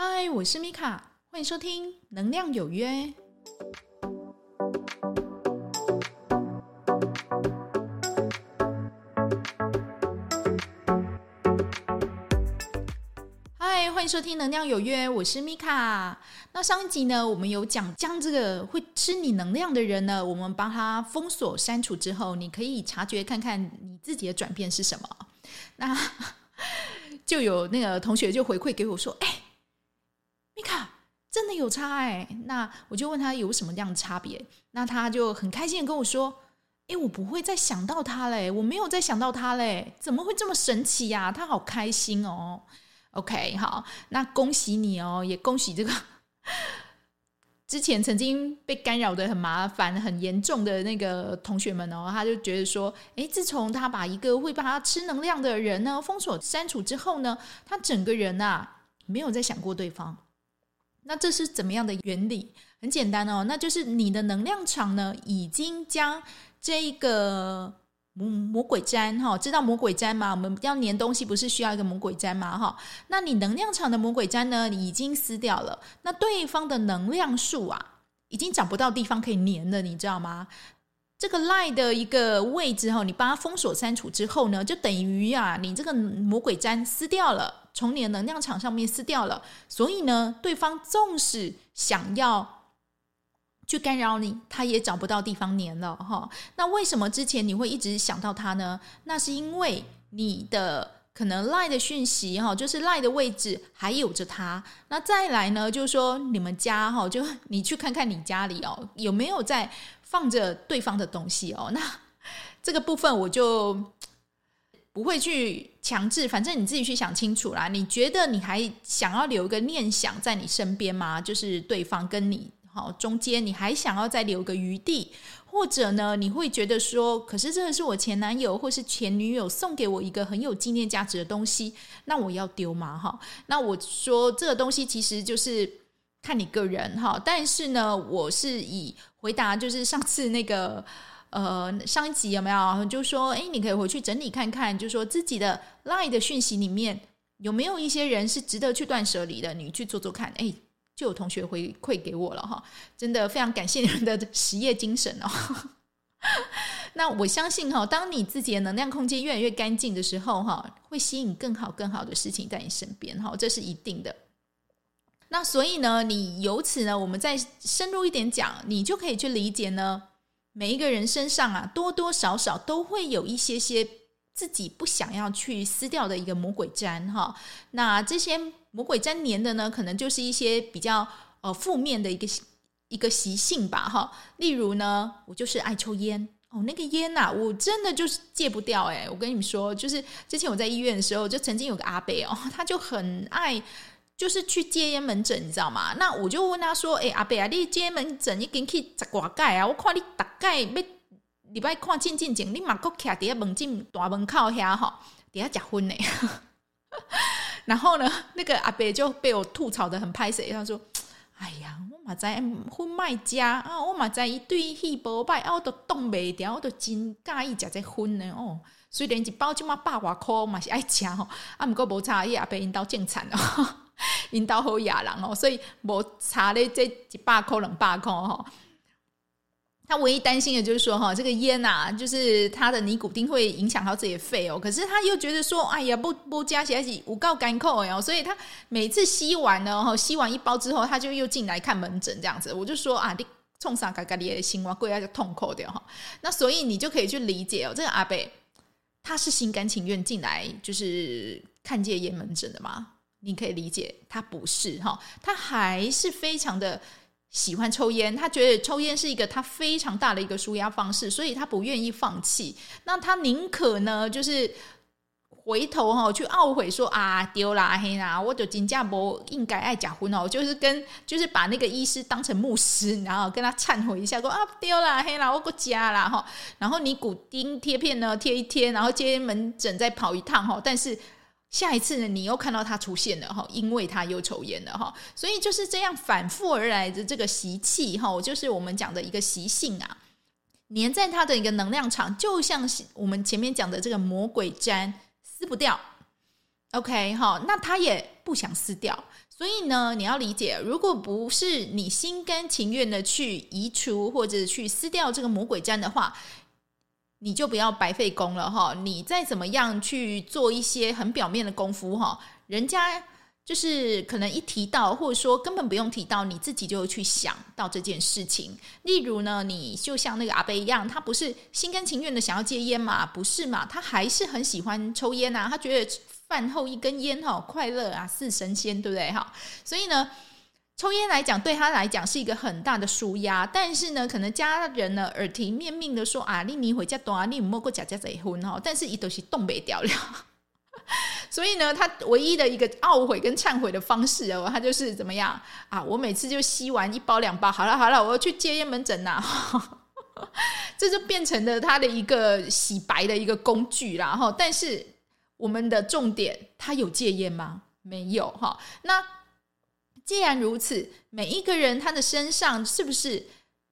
嗨，我是米卡，欢迎收听《能量有约》。嗨，欢迎收听《能量有约》，我是米卡。那上一集呢，我们有讲将这个会吃你能量的人呢，我们帮他封锁删除之后，你可以察觉看看你自己的转变是什么。那 就有那个同学就回馈给我说：“哎。”真的有差哎，那我就问他有什么样的差别，那他就很开心的跟我说：“哎，我不会再想到他嘞，我没有再想到他嘞，怎么会这么神奇呀？他好开心哦。”OK，好，那恭喜你哦，也恭喜这个 之前曾经被干扰的很麻烦、很严重的那个同学们哦，他就觉得说：“哎，自从他把一个会把他吃能量的人呢封锁删除之后呢，他整个人呐没有再想过对方。”那这是怎么样的原理？很简单哦，那就是你的能量场呢，已经将这个魔魔鬼粘哈，知道魔鬼粘吗？我们要粘东西，不是需要一个魔鬼粘吗？哈，那你能量场的魔鬼粘呢，已经撕掉了。那对方的能量数啊，已经找不到地方可以粘了，你知道吗？这个赖的一个位置哈，你把它封锁删除之后呢，就等于啊，你这个魔鬼粘撕掉了。从你的能量场上面撕掉了，所以呢，对方纵使想要去干扰你，他也找不到地方粘了哈。那为什么之前你会一直想到他呢？那是因为你的可能赖的讯息哈，就是赖的位置还有着他。那再来呢，就是说你们家哈，就你去看看你家里哦，有没有在放着对方的东西哦？那这个部分我就。不会去强制，反正你自己去想清楚啦。你觉得你还想要留个念想在你身边吗？就是对方跟你好中间，你还想要再留个余地，或者呢，你会觉得说，可是这个是我前男友或是前女友送给我一个很有纪念价值的东西，那我要丢吗？哈，那我说这个东西其实就是看你个人哈，但是呢，我是以回答就是上次那个。呃，上一集有没有就说，哎，你可以回去整理看看，就说自己的 LINE 的讯息里面有没有一些人是值得去断舍离的，你去做做看。哎，就有同学回馈给我了哈，真的非常感谢你们的实业精神哦。那我相信哈，当你自己的能量空间越来越干净的时候哈，会吸引更好更好的事情在你身边哈，这是一定的。那所以呢，你由此呢，我们再深入一点讲，你就可以去理解呢。每一个人身上啊，多多少少都会有一些些自己不想要去撕掉的一个魔鬼粘哈。那这些魔鬼粘黏的呢，可能就是一些比较呃负面的一个一个习性吧哈。例如呢，我就是爱抽烟哦，那个烟呐，我真的就是戒不掉哎。我跟你们说，就是之前我在医院的时候，就曾经有个阿伯哦，他就很爱。就是去戒烟门诊，你知道吗？那我就问他说：“哎、阿伯啊，你戒烟门诊已经去十挂届啊？我看你大概要礼拜看进进前，你马哥徛在门诊大门口遐吼，底下结婚呢。然后呢，那个阿伯就被我吐槽得很歹势，他说：“哎呀，我嘛知婚卖家啊，我嘛知伊对戏无歹啊，我都挡袂掉，我都真介意食这荤呢哦。虽然一包即马百外箍嘛是爱食吼，啊，毋过无差，伊阿伯因兜种田哦。”引导好亚郎哦，所以我查了这几百块两百块哈。他唯一担心的就是说哈，这个烟呐，就是他的尼古丁会影响到自己的肺哦。可是他又觉得说，哎呀，不不加起来是无够干扣哦。所以他每次吸完呢哈，吸完一包之后，他就又进来看门诊这样子。我就说啊，你冲啥嘎嘎的心哇，贵啊就痛苦掉哈。那所以你就可以去理解哦，这个阿伯他是心甘情愿进来就是看戒烟门诊的嘛？你可以理解，他不是哈，他还是非常的喜欢抽烟，他觉得抽烟是一个他非常大的一个舒压方式，所以他不愿意放弃。那他宁可呢，就是回头哈去懊悔说啊，丢啦嘿啦，我就真正不应该爱假婚哦，就是跟就是把那个医师当成牧师，然后跟他忏悔一下，说啊丢啦嘿啦，我不加啦哈，然后尼古丁贴片呢贴一贴，然后接门诊再跑一趟哈，但是。下一次呢，你又看到他出现了哈，因为他又抽烟了哈，所以就是这样反复而来的这个习气哈，就是我们讲的一个习性啊，黏在他的一个能量场，就像是我们前面讲的这个魔鬼粘，撕不掉。OK，好，那他也不想撕掉，所以呢，你要理解，如果不是你心甘情愿的去移除或者去撕掉这个魔鬼毡的话，你就不要白费功了哈。你再怎么样去做一些很表面的功夫哈，人家就是可能一提到，或者说根本不用提到，你自己就去想到这件事情。例如呢，你就像那个阿伯一样，他不是心甘情愿的想要戒烟嘛？不是嘛？他还是很喜欢抽烟啊，他觉得。饭后一根烟哈，快乐啊，似神仙，对不对哈？所以呢，抽烟来讲，对他来讲是一个很大的舒压。但是呢，可能家人呢耳提面命的说啊，你你回家多啊，你莫过家家结婚哈。但是一都是冻北掉了。所以呢，他唯一的一个懊悔跟忏悔的方式哦，他就是怎么样啊？我每次就吸完一包两包，好了好了，我要去戒烟门诊呐。这就变成了他的一个洗白的一个工具啦。哈，但是。我们的重点，他有戒烟吗？没有哈。那既然如此，每一个人他的身上是不是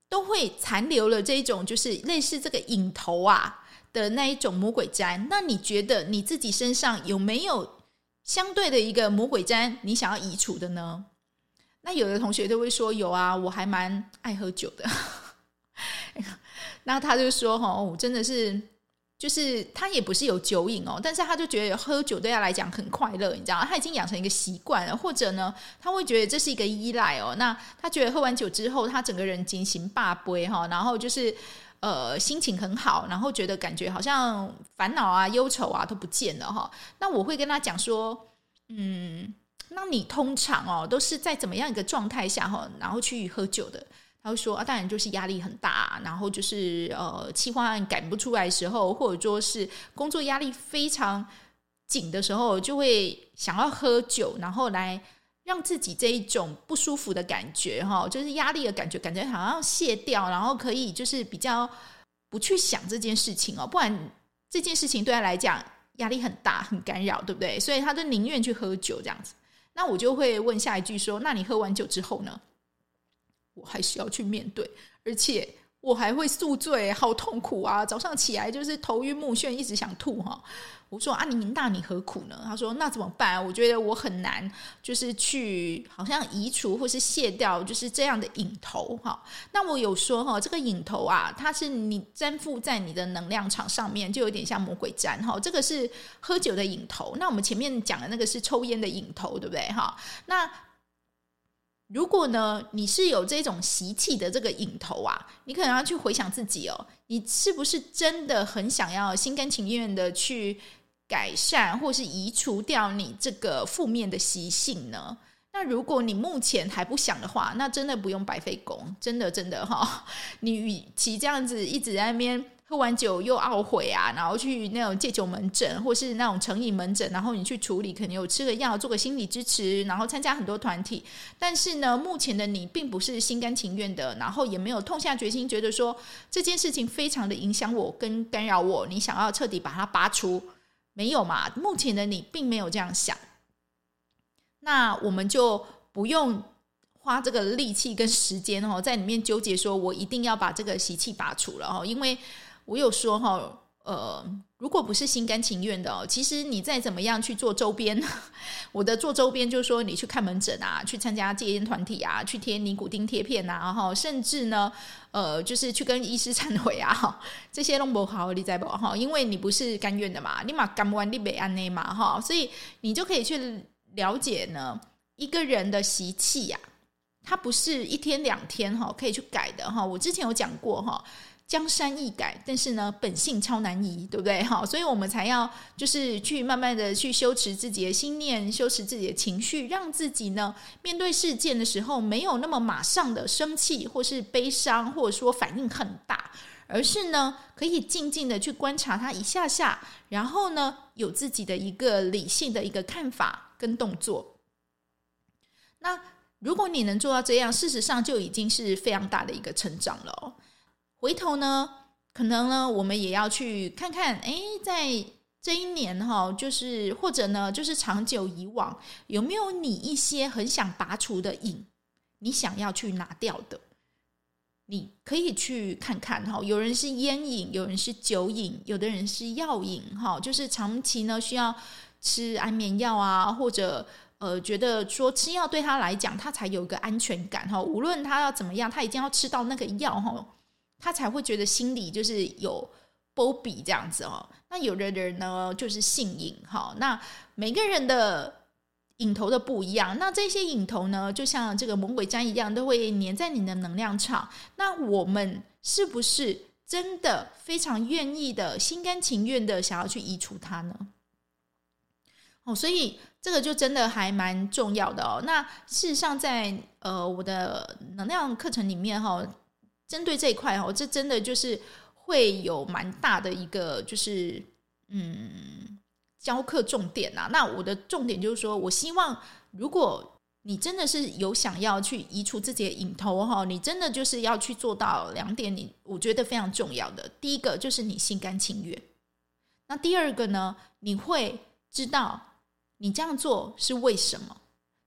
都会残留了这一种，就是类似这个瘾头啊的那一种魔鬼毡？那你觉得你自己身上有没有相对的一个魔鬼毡，你想要移除的呢？那有的同学都会说有啊，我还蛮爱喝酒的。那他就说：“哦，我真的是。”就是他也不是有酒瘾哦，但是他就觉得喝酒对他来讲很快乐，你知道？他已经养成一个习惯了，或者呢，他会觉得这是一个依赖哦。那他觉得喝完酒之后，他整个人精神百倍哈，然后就是呃心情很好，然后觉得感觉好像烦恼啊、忧愁啊都不见了哈。那我会跟他讲说，嗯，那你通常哦都是在怎么样一个状态下哈，然后去喝酒的？他会说啊，当然就是压力很大，然后就是呃，企划案赶不出来的时候，或者说是工作压力非常紧的时候，就会想要喝酒，然后来让自己这一种不舒服的感觉哈，就是压力的感觉，感觉好像卸掉，然后可以就是比较不去想这件事情哦，不然这件事情对他来讲压力很大，很干扰，对不对？所以他就宁愿去喝酒这样子。那我就会问下一句说：那你喝完酒之后呢？我还是要去面对，而且我还会宿醉，好痛苦啊！早上起来就是头晕目眩，一直想吐哈。我说啊，你那你何苦呢？他说那怎么办？我觉得我很难，就是去好像移除或是卸掉，就是这样的瘾头哈。那我有说哈，这个瘾头啊，它是你粘附在你的能量场上面，就有点像魔鬼毡哈。这个是喝酒的瘾头，那我们前面讲的那个是抽烟的瘾头，对不对哈？那如果呢，你是有这种习气的这个瘾头啊，你可能要去回想自己哦，你是不是真的很想要心甘情愿的去改善或是移除掉你这个负面的习性呢？那如果你目前还不想的话，那真的不用白费功，真的真的哈、哦，你与其这样子一直在那边。喝完酒又懊悔啊，然后去那种戒酒门诊，或是那种成瘾门诊，然后你去处理，可能有吃个药，做个心理支持，然后参加很多团体。但是呢，目前的你并不是心甘情愿的，然后也没有痛下决心，觉得说这件事情非常的影响我跟干扰我，你想要彻底把它拔除，没有嘛？目前的你并没有这样想，那我们就不用花这个力气跟时间哦，在里面纠结，说我一定要把这个习气拔除了哦，因为。我有说哈，呃，如果不是心甘情愿的哦，其实你再怎么样去做周边，我的做周边就是说你去看门诊啊，去参加戒烟团体啊，去贴尼古丁贴片啊，然后甚至呢，呃，就是去跟医师忏悔啊，这些都不好，你再不哈？因为你不是甘愿的嘛，你嘛甘完你没安内嘛哈，所以你就可以去了解呢，一个人的习气呀，它不是一天两天哈可以去改的哈。我之前有讲过哈。江山易改，但是呢，本性超难移，对不对？好，所以我们才要就是去慢慢的去修持自己的心念，修持自己的情绪，让自己呢面对事件的时候没有那么马上的生气，或是悲伤，或者说反应很大，而是呢可以静静的去观察它一下下，然后呢有自己的一个理性的一个看法跟动作。那如果你能做到这样，事实上就已经是非常大的一个成长了。回头呢，可能呢，我们也要去看看，哎，在这一年哈，就是或者呢，就是长久以往，有没有你一些很想拔除的瘾，你想要去拿掉的，你可以去看看哈。有人是烟瘾，有人是酒瘾，有的人是药瘾哈，就是长期呢需要吃安眠药啊，或者呃觉得说吃药对他来讲，他才有一个安全感哈。无论他要怎么样，他一定要吃到那个药哈，他才会觉得心里就是有波比这样子哦。那有的人呢，就是性瘾哈。那每个人的瘾头的不一样，那这些瘾头呢，就像这个魔鬼毡一样，都会粘在你的能量场。那我们是不是真的非常愿意的、心甘情愿的想要去移除它呢？哦，所以这个就真的还蛮重要的哦。那事实上在，呃我的能量课程里面哈、针对这一块哦，这真的就是会有蛮大的一个，就是嗯。教课重点啊，那我的重点就是说，我希望如果你真的是有想要去移除自己的瘾头哈，你真的就是要去做到两点，你我觉得非常重要的。第一个就是你心甘情愿，那第二个呢，你会知道你这样做是为什么。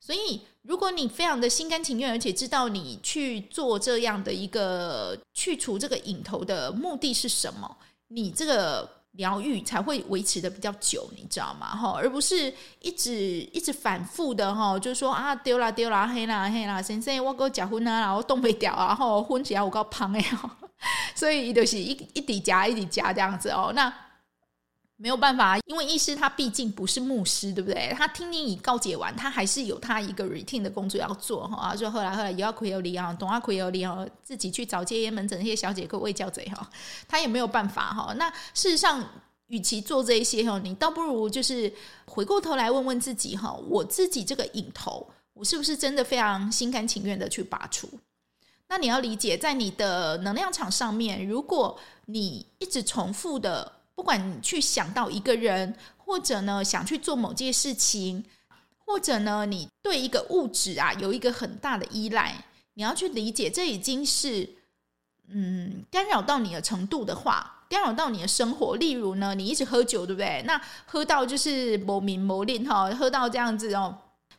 所以，如果你非常的心甘情愿，而且知道你去做这样的一个去除这个瘾头的目的是什么，你这个。疗愈才会维持的比较久，你知道吗？哈，而不是一直一直反复的哈，就是说啊，丢啦丢啦，黑啦黑啦，先生我给我结婚啊，然后冻未掉，然后婚起来我够胖哎，所以就是一一直加一直加这样子哦，那。没有办法，因为医师他毕竟不是牧师，对不对？他听你已告解完，他还是有他一个 routine 的工作要做哈。就后来后来也要亏有理啊，懂啊亏有理啊，自己去找戒烟门诊那些小姐客卫教贼哈，他也没有办法哈。那事实上，与其做这一些哈，你倒不如就是回过头来问问自己哈，我自己这个瘾头，我是不是真的非常心甘情愿的去拔除？那你要理解，在你的能量场上面，如果你一直重复的。不管你去想到一个人，或者呢想去做某件事情，或者呢你对一个物质啊有一个很大的依赖，你要去理解，这已经是嗯干扰到你的程度的话，干扰到你的生活。例如呢，你一直喝酒，对不对？那喝到就是某名某令哈，喝到这样子哦，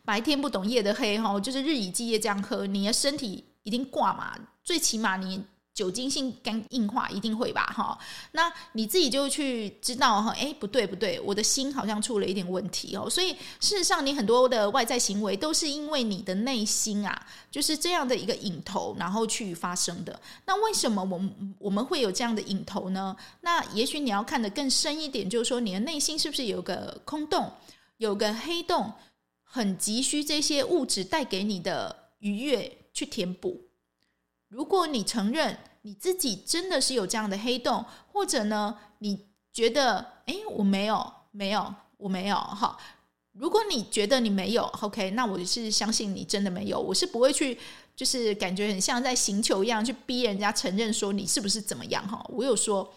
白天不懂夜的黑哈，就是日以继夜这样喝，你的身体一定挂嘛，最起码你。酒精性肝硬化一定会吧，哈，那你自己就去知道哈，哎，不对不对，我的心好像出了一点问题哦，所以事实上你很多的外在行为都是因为你的内心啊，就是这样的一个瘾头，然后去发生的。那为什么我们我们会有这样的瘾头呢？那也许你要看得更深一点，就是说你的内心是不是有个空洞，有个黑洞，很急需这些物质带给你的愉悦去填补。如果你承认，你自己真的是有这样的黑洞，或者呢，你觉得，哎，我没有，没有，我没有，哈。如果你觉得你没有，OK，那我是相信你真的没有，我是不会去，就是感觉很像在行求一样，去逼人家承认说你是不是怎么样，哈。我有说，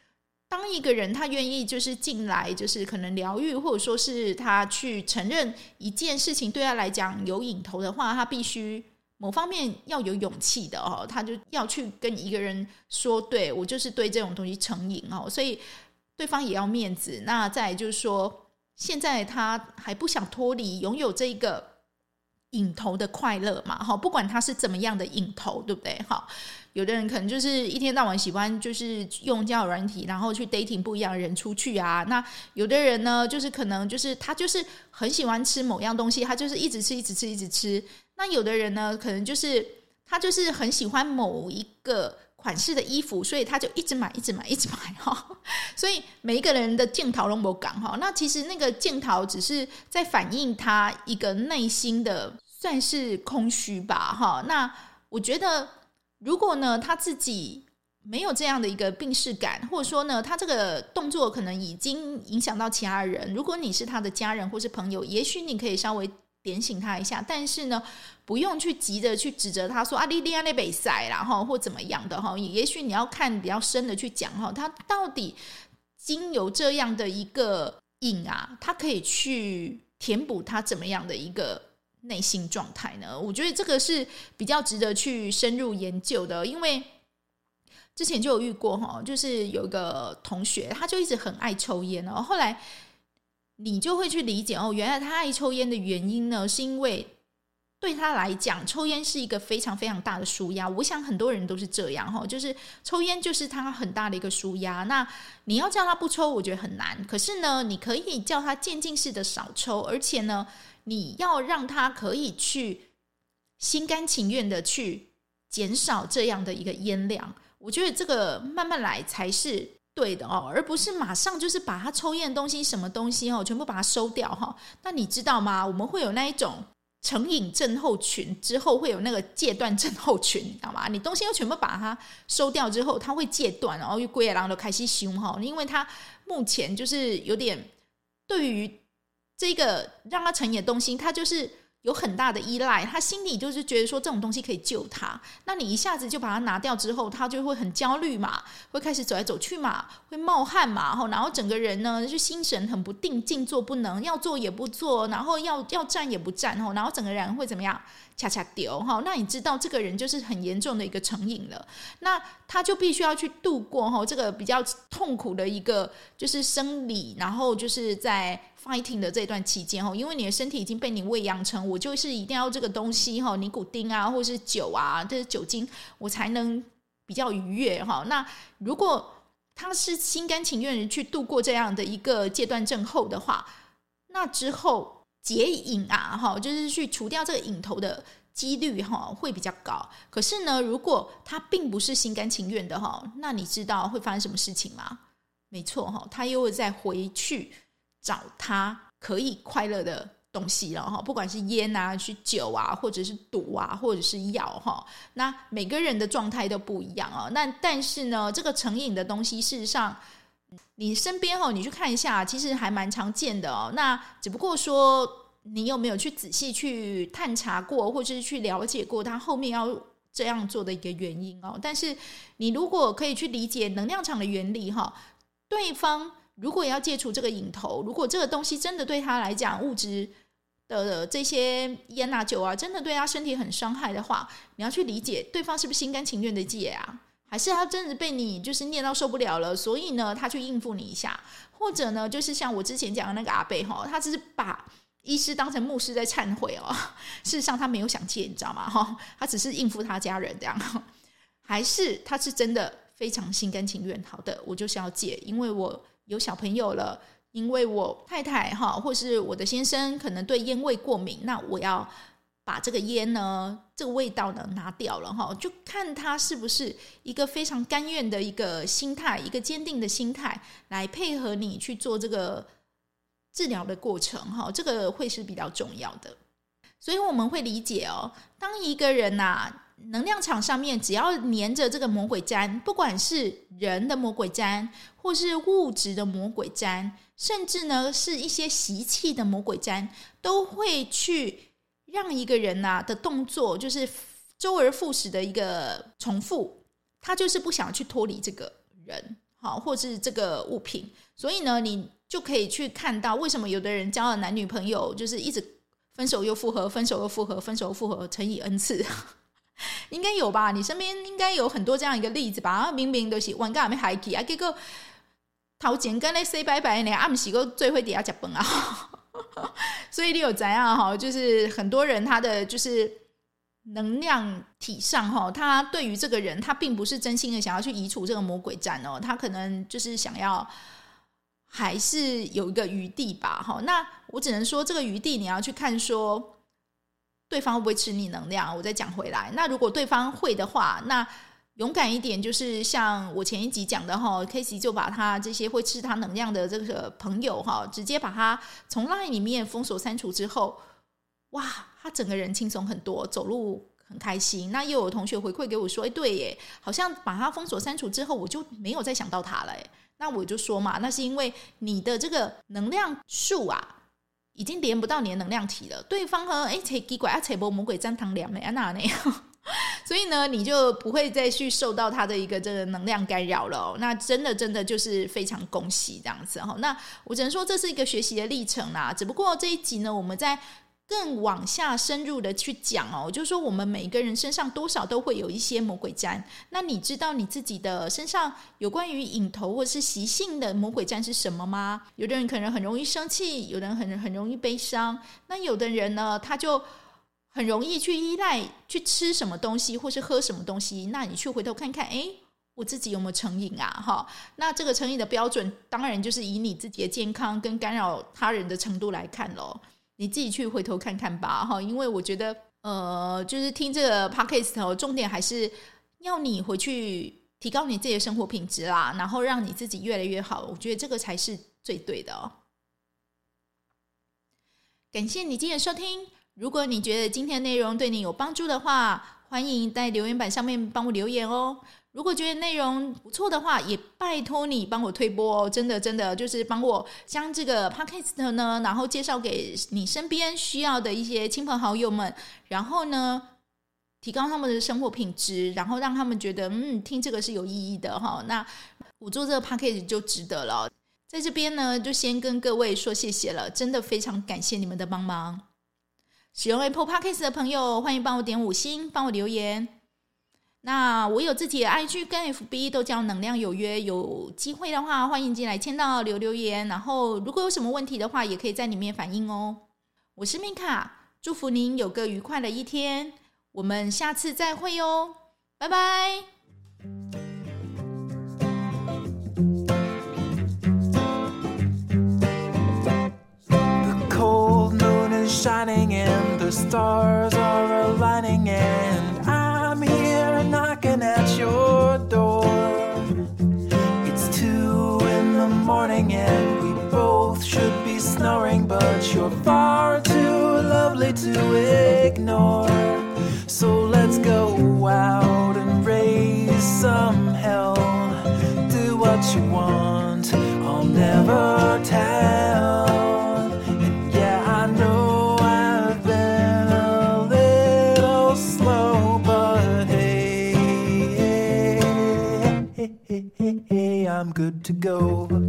当一个人他愿意就是进来，就是可能疗愈，或者说是他去承认一件事情对他来讲有瘾头的话，他必须。某方面要有勇气的哦，他就要去跟一个人说，对，我就是对这种东西成瘾哦，所以对方也要面子。那再就是说，现在他还不想脱离拥有这个瘾头的快乐嘛？哈，不管他是怎么样的瘾头，对不对？哈，有的人可能就是一天到晚喜欢就是用交友软体，然后去 dating 不一样的人出去啊。那有的人呢，就是可能就是他就是很喜欢吃某样东西，他就是一直吃，一直吃，一直吃。那有的人呢，可能就是他就是很喜欢某一个款式的衣服，所以他就一直买，一直买，一直买哈。所以每一个人的镜头都不讲哈。那其实那个镜头只是在反映他一个内心的算是空虚吧哈。那我觉得，如果呢他自己没有这样的一个病识感，或者说呢他这个动作可能已经影响到其他人，如果你是他的家人或是朋友，也许你可以稍微。点醒他一下，但是呢，不用去急着去指责他说啊，莉莉安那被塞，然后或怎么样的哈。也许你要看比较深的去讲哈，他到底经由这样的一个瘾啊，他可以去填补他怎么样的一个内心状态呢？我觉得这个是比较值得去深入研究的，因为之前就有遇过哈，就是有一个同学，他就一直很爱抽烟哦，后来。你就会去理解哦，原来他爱抽烟的原因呢，是因为对他来讲，抽烟是一个非常非常大的纾压。我想很多人都是这样哈，就是抽烟就是他很大的一个纾压。那你要叫他不抽，我觉得很难。可是呢，你可以叫他渐进式的少抽，而且呢，你要让他可以去心甘情愿的去减少这样的一个烟量。我觉得这个慢慢来才是对的哦，而不是马上就是把他抽烟的东西、什么东西哦，全部把它收掉哈。那你知道吗？我们会有那一种。成瘾症候群之后会有那个戒断症候群，你知道吗？你东西要全部把它收掉之后，它会戒断，然后又归狼都开始凶哈，因为它目前就是有点对于这个让它成瘾的东西，它就是。有很大的依赖，他心里就是觉得说这种东西可以救他。那你一下子就把它拿掉之后，他就会很焦虑嘛，会开始走来走去嘛，会冒汗嘛，然后整个人呢就心神很不定，静坐不能，要坐也不坐，然后要要站也不站，然后整个人会怎么样？恰恰丢哈。那你知道这个人就是很严重的一个成瘾了，那他就必须要去度过哈这个比较痛苦的一个就是生理，然后就是在。fighting 的这段期间哈，因为你的身体已经被你喂养成，我就是一定要这个东西哈，尼古丁啊，或是酒啊，这是酒精，我才能比较愉悦哈。那如果他是心甘情愿的去度过这样的一个戒断症后的话，那之后解瘾啊，哈，就是去除掉这个瘾头的几率哈，会比较高。可是呢，如果他并不是心甘情愿的哈，那你知道会发生什么事情吗？没错哈，他又会再回去。找他可以快乐的东西了哈，不管是烟啊、去酒啊，或者是毒啊，或者是药哈。那每个人的状态都不一样啊。那但是呢，这个成瘾的东西，事实上你身边哈，你去看一下，其实还蛮常见的哦。那只不过说，你有没有去仔细去探查过，或者是去了解过他后面要这样做的一个原因哦？但是你如果可以去理解能量场的原理哈，对方。如果要戒除这个瘾头，如果这个东西真的对他来讲，物质的这些烟啊酒啊，真的对他身体很伤害的话，你要去理解对方是不是心甘情愿的戒啊，还是他真的被你就是念到受不了了，所以呢，他去应付你一下，或者呢，就是像我之前讲的那个阿伯哈，他只是把医师当成牧师在忏悔哦，事实上他没有想戒，你知道吗？哈，他只是应付他家人这样，还是他是真的非常心甘情愿？好的，我就是要戒，因为我。有小朋友了，因为我太太哈，或是我的先生可能对烟味过敏，那我要把这个烟呢，这个味道呢拿掉了哈，就看他是不是一个非常甘愿的一个心态，一个坚定的心态来配合你去做这个治疗的过程哈，这个会是比较重要的。所以我们会理解哦，当一个人呐。能量场上面只要黏着这个魔鬼毡，不管是人的魔鬼毡，或是物质的魔鬼毡，甚至呢是一些习气的魔鬼毡，都会去让一个人呐、啊、的动作就是周而复始的一个重复，他就是不想去脱离这个人，好，或是这个物品，所以呢，你就可以去看到为什么有的人交了男女朋友，就是一直分手又复合，分手又复合，分手又复合，乘以 n 次。应该有吧？你身边应该有很多这样一个例子吧？明明都是玩个还没嗨起啊，结果头前跟你 say 拜拜呢，暗时个最会底下吃饭啊。所以你有怎样哈？就是很多人他的就是能量体上哈，他对于这个人，他并不是真心的想要去移除这个魔鬼毡哦，他可能就是想要还是有一个余地吧。哈，那我只能说这个余地你要去看说。对方会不会吃你能量？我再讲回来。那如果对方会的话，那勇敢一点，就是像我前一集讲的哈，Casey 就把他这些会吃他能量的这个朋友哈，直接把他从 LINE 里面封锁删除之后，哇，他整个人轻松很多，走路很开心。那又有同学回馈给我说，哎，对耶，好像把他封锁删除之后，我就没有再想到他了。那我就说嘛，那是因为你的这个能量数啊。已经连不到你的能量体了，对方和哎，扯奇怪啊，扯波魔鬼粘堂两枚啊那样，所以呢，你就不会再去受到他的一个这个能量干扰了。那真的真的就是非常恭喜这样子哈。那我只能说这是一个学习的历程啦。只不过这一集呢，我们在。更往下深入的去讲哦，就是说我们每个人身上多少都会有一些魔鬼毡。那你知道你自己的身上有关于瘾头或是习性的魔鬼毡是什么吗？有的人可能很容易生气，有的人很很容易悲伤。那有的人呢，他就很容易去依赖去吃什么东西或是喝什么东西，那你去回头看看，哎，我自己有没有成瘾啊？哈，那这个成瘾的标准，当然就是以你自己的健康跟干扰他人的程度来看喽。你自己去回头看看吧，哈，因为我觉得，呃，就是听这个 podcast，重点还是要你回去提高你自己的生活品质啦，然后让你自己越来越好。我觉得这个才是最对的哦。感谢你今天收听。如果你觉得今天的内容对你有帮助的话，欢迎在留言板上面帮我留言哦。如果觉得内容不错的话，也拜托你帮我推播哦。真的，真的就是帮我将这个 podcast 呢，然后介绍给你身边需要的一些亲朋好友们，然后呢，提高他们的生活品质，然后让他们觉得嗯，听这个是有意义的哈。那我做这个 podcast 就值得了。在这边呢，就先跟各位说谢谢了，真的非常感谢你们的帮忙。使用 Apple Podcast 的朋友，欢迎帮我点五星，帮我留言。那我有自己的 IG 跟 FB，都叫能量有约。有机会的话，欢迎进来签到留留言。然后，如果有什么问题的话，也可以在里面反映哦。我是米卡，祝福您有个愉快的一天。我们下次再会哦，拜拜。shining in, the stars are aligning, and I'm here knocking at your door. It's two in the morning, and we both should be snoring, but you're far too lovely to ignore. good to go.